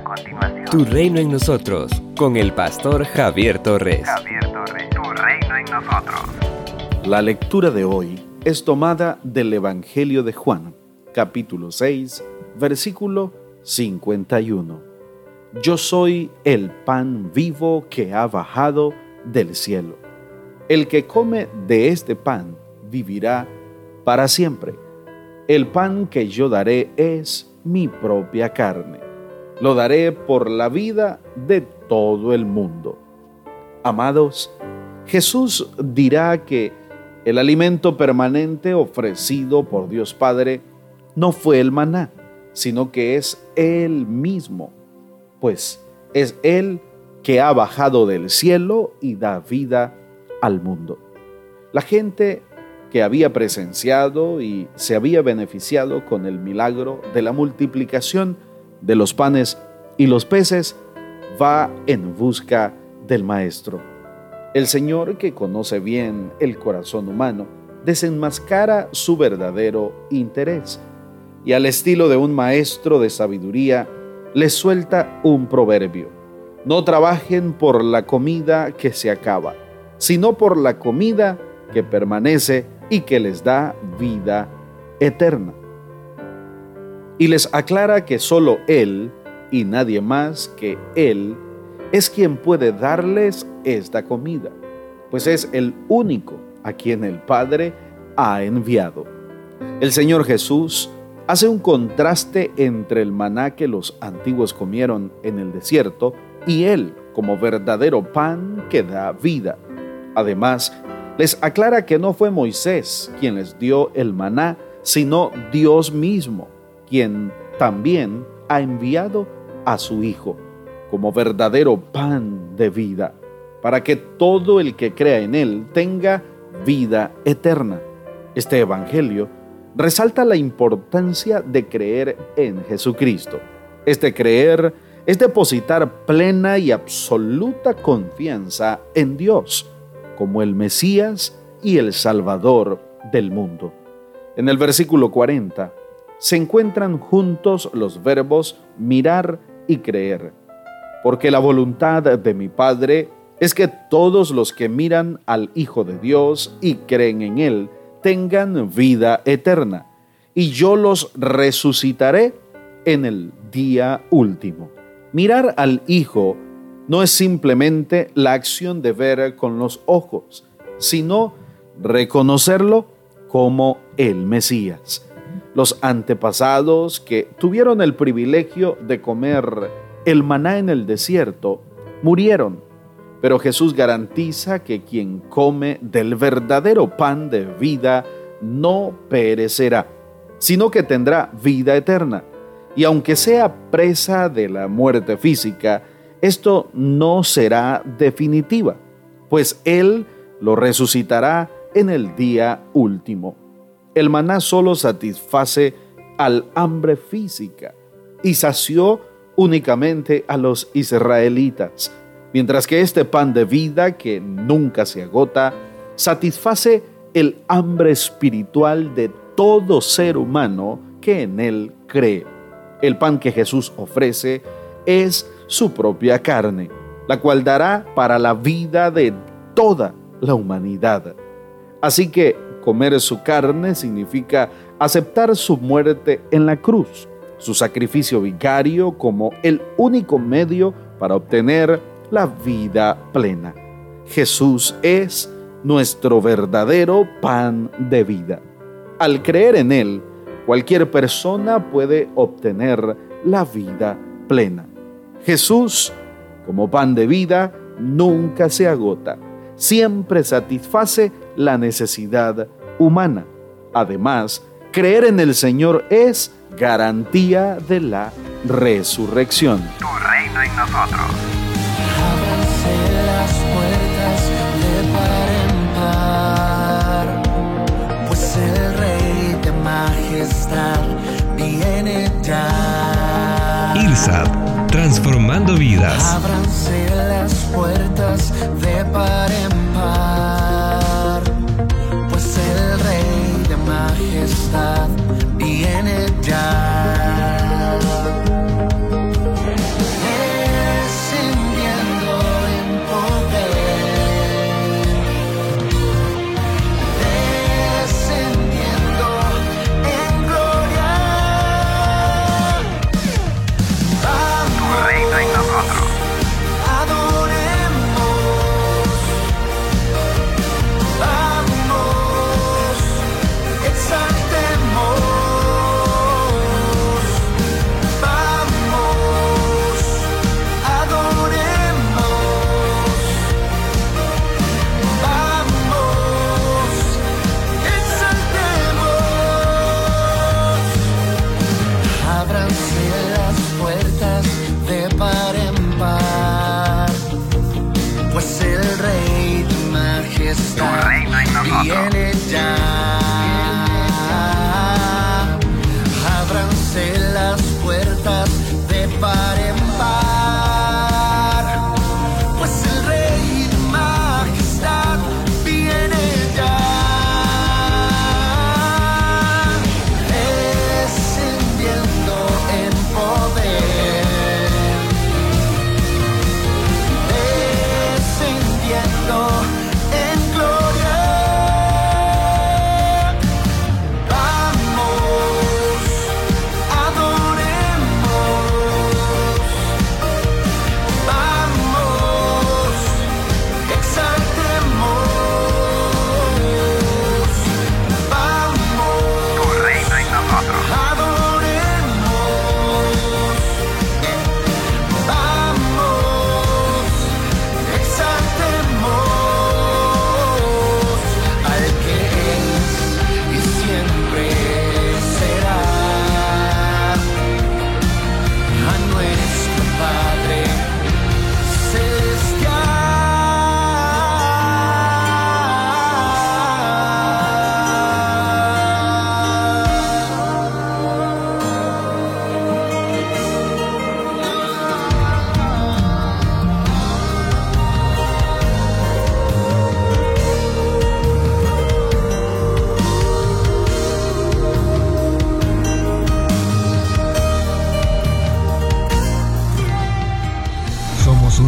A continuación. Tu reino en nosotros, con el pastor Javier Torres. Javier Torres. Tu reino en nosotros. La lectura de hoy es tomada del Evangelio de Juan, capítulo 6, versículo 51. Yo soy el pan vivo que ha bajado del cielo. El que come de este pan vivirá para siempre. El pan que yo daré es mi propia carne. Lo daré por la vida de todo el mundo. Amados, Jesús dirá que el alimento permanente ofrecido por Dios Padre no fue el maná, sino que es Él mismo, pues es Él que ha bajado del cielo y da vida al mundo. La gente que había presenciado y se había beneficiado con el milagro de la multiplicación de los panes y los peces, va en busca del Maestro. El Señor, que conoce bien el corazón humano, desenmascara su verdadero interés y al estilo de un maestro de sabiduría, les suelta un proverbio. No trabajen por la comida que se acaba, sino por la comida que permanece y que les da vida eterna. Y les aclara que solo Él y nadie más que Él es quien puede darles esta comida, pues es el único a quien el Padre ha enviado. El Señor Jesús hace un contraste entre el maná que los antiguos comieron en el desierto y Él como verdadero pan que da vida. Además, les aclara que no fue Moisés quien les dio el maná, sino Dios mismo, quien también ha enviado a su Hijo como verdadero pan de vida, para que todo el que crea en Él tenga vida eterna. Este Evangelio resalta la importancia de creer en Jesucristo. Este creer es depositar plena y absoluta confianza en Dios como el Mesías y el Salvador del mundo. En el versículo 40 se encuentran juntos los verbos mirar y creer, porque la voluntad de mi Padre es que todos los que miran al Hijo de Dios y creen en Él tengan vida eterna, y yo los resucitaré en el día último. Mirar al Hijo no es simplemente la acción de ver con los ojos, sino reconocerlo como el Mesías. Los antepasados que tuvieron el privilegio de comer el maná en el desierto murieron, pero Jesús garantiza que quien come del verdadero pan de vida no perecerá, sino que tendrá vida eterna. Y aunque sea presa de la muerte física, esto no será definitiva, pues Él lo resucitará en el día último. El maná solo satisface al hambre física y sació únicamente a los israelitas, mientras que este pan de vida que nunca se agota satisface el hambre espiritual de todo ser humano que en él cree. El pan que Jesús ofrece es su propia carne, la cual dará para la vida de toda la humanidad. Así que comer su carne significa aceptar su muerte en la cruz, su sacrificio vicario como el único medio para obtener la vida plena. Jesús es nuestro verdadero pan de vida. Al creer en Él, cualquier persona puede obtener la vida plena. Jesús, como pan de vida, nunca se agota, siempre satisface la necesidad humana. Además, creer en el Señor es garantía de la resurrección. Tu reino en nosotros. las puertas de par pues el Rey de Majestad viene ya. IRSAT transformando vidas. Ábranse las puertas de par